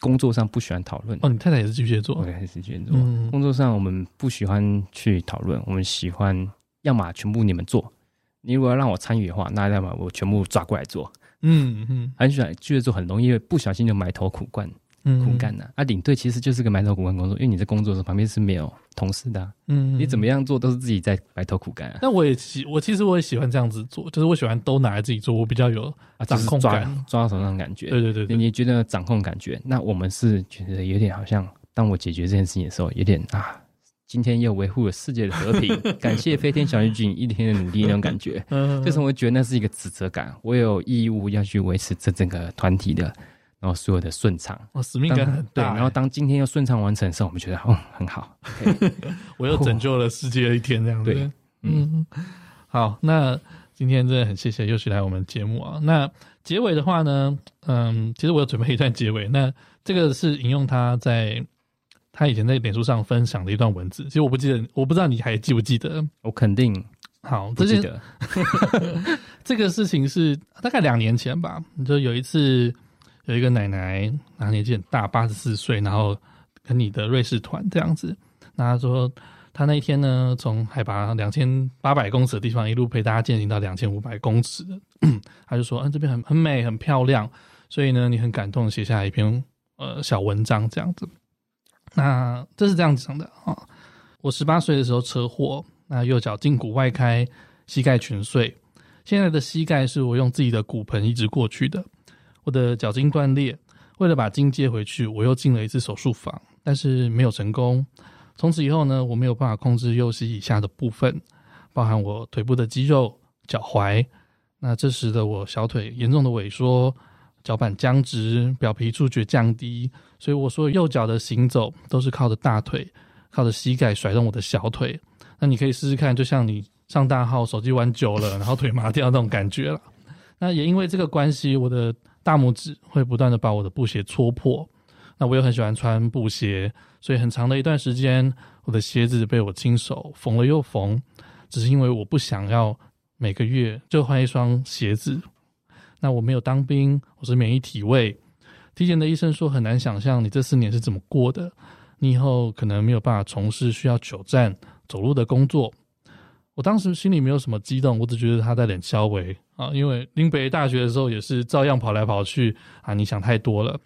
工作上不喜欢讨论。哦，你太太也是巨蟹座，我也是巨蟹座。嗯，工作上我们不喜欢去讨论，我们喜欢要么全部你们做，你如果要让我参与的话，那要么我全部抓过来做。嗯嗯，很喜欢巨蟹座，很容易不小心就埋头苦干。苦干呐，啊，领队其实就是个埋头苦干工作，因为你在工作的时候旁边是没有同事的，嗯，你怎么样做都是自己在埋头苦干啊。但我也喜，我其实我也喜欢这样子做，就是我喜欢都拿来自己做，我比较有掌控感，抓到手上的感觉。对对对，对，你觉得掌控感觉？那我们是觉得有点好像，当我解决这件事情的时候，有点啊，今天又维护了世界的和平，感谢飞天小女警一天的努力那种感觉。嗯，就是我觉得那是一个指责感，我有义务要去维持这整个团体的。然后所有的顺畅，哦，使命感很大。对，然后当今天又顺畅完成的时候，我们觉得哦很好，我又拯救了世界一天这样子。对，嗯，好，那今天真的很谢谢 Yoshi 来我们节目啊。那结尾的话呢，嗯，其实我有准备一段结尾。那这个是引用他在他以前在脸书上分享的一段文字。其实我不记得，我不知道你还记不记得？我肯定好不记得。这个事情是大概两年前吧，就有一次。有一个奶奶，然后年纪很大，八十四岁，然后跟你的瑞士团这样子。那她说，她那一天呢，从海拔两千八百公尺的地方一路陪大家健行到两千五百公尺的，她就说，嗯，这边很很美，很漂亮，所以呢，你很感动，写下来一篇呃小文章这样子。那这是这样子讲的啊、哦，我十八岁的时候车祸，那右脚胫骨外开，膝盖全碎，现在的膝盖是我用自己的骨盆移植过去的。我的脚筋断裂，为了把筋接回去，我又进了一次手术房，但是没有成功。从此以后呢，我没有办法控制右膝以下的部分，包含我腿部的肌肉、脚踝。那这时的我小腿严重的萎缩，脚板僵直，表皮触觉降低，所以我所有右脚的行走都是靠着大腿，靠着膝盖甩动我的小腿。那你可以试试看，就像你上大号手机玩久了，然后腿麻掉那种感觉了。那也因为这个关系，我的。大拇指会不断的把我的布鞋戳破，那我又很喜欢穿布鞋，所以很长的一段时间，我的鞋子被我亲手缝了又缝，只是因为我不想要每个月就换一双鞋子。那我没有当兵，我是免疫体位，体检的医生说很难想象你这四年是怎么过的，你以后可能没有办法从事需要久站走路的工作。我当时心里没有什么激动，我只觉得他在脸消微啊，因为林北大学的时候也是照样跑来跑去啊。你想太多了。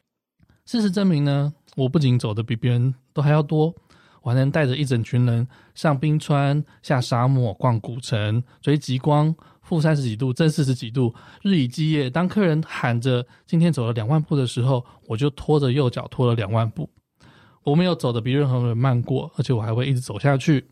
事实证明呢，我不仅走得比别人都还要多，我还能带着一整群人上冰川、下沙漠、逛古城、追极光、负三十几度、正四十几度，日以继夜。当客人喊着今天走了两万步的时候，我就拖着右脚拖了两万步。我没有走得比任何人慢过，而且我还会一直走下去。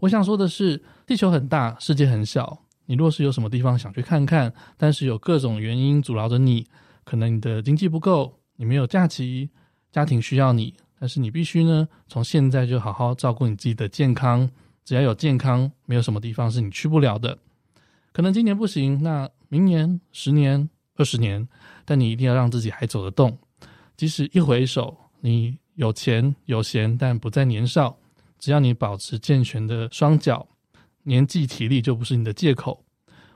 我想说的是，地球很大，世界很小。你若是有什么地方想去看看，但是有各种原因阻挠着你，可能你的经济不够，你没有假期，家庭需要你，但是你必须呢，从现在就好好照顾你自己的健康。只要有健康，没有什么地方是你去不了的。可能今年不行，那明年、十年、二十年，但你一定要让自己还走得动。即使一回首，你有钱有闲，但不再年少。只要你保持健全的双脚，年纪体力就不是你的借口。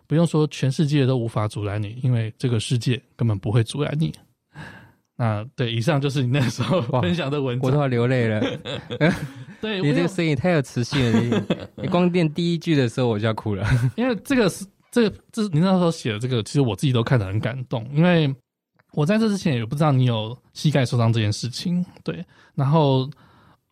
不用说全世界都无法阻拦你，因为这个世界根本不会阻拦你。那对，以上就是你那时候分享的文章，我都要流泪了。对，你这个声音太有磁性了。你你光念第一句的时候我就要哭了，因为这个是这个这是你那时候写的这个，其实我自己都看得很感动。因为我在这之前也不知道你有膝盖受伤这件事情，对，然后。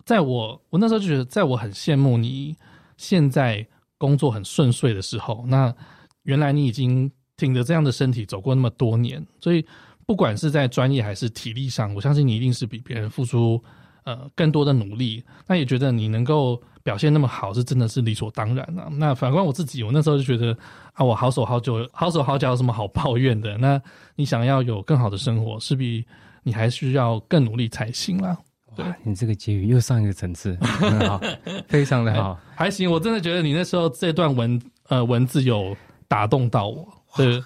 在我我那时候就觉得，在我很羡慕你现在工作很顺遂的时候，那原来你已经挺着这样的身体走过那么多年，所以不管是在专业还是体力上，我相信你一定是比别人付出呃更多的努力。那也觉得你能够表现那么好，是真的是理所当然啊。那反观我自己，我那时候就觉得啊，我好手好脚，好手好脚有什么好抱怨的？那你想要有更好的生活，势必你还需要更努力才行啦。对，你这个结语又上一个层次，很好，非常的好，还行。我真的觉得你那时候这段文呃文字有打动到我。对，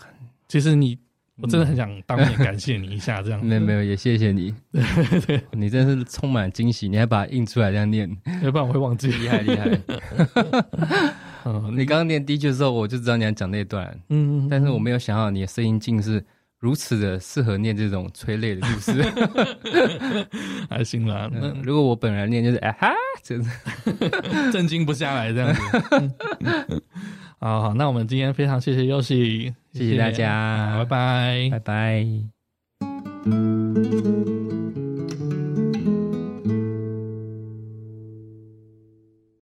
其实你我真的很想当面感谢你一下，这样。没有没有，也谢谢你。对对，你真是充满惊喜，你还把它印出来这样念，要不然我会忘记。厉害厉害。嗯，你刚刚念第一句的时候，我就知道你要讲那段。嗯，但是我没有想到你的声音竟是。如此的适合念这种催泪的故事，还行啦。那、嗯、如果我本人念，就是啊哈，真的 震惊不下来这样子。好好，那我们今天非常谢谢 Yoshi，谢谢大家，拜拜，拜拜。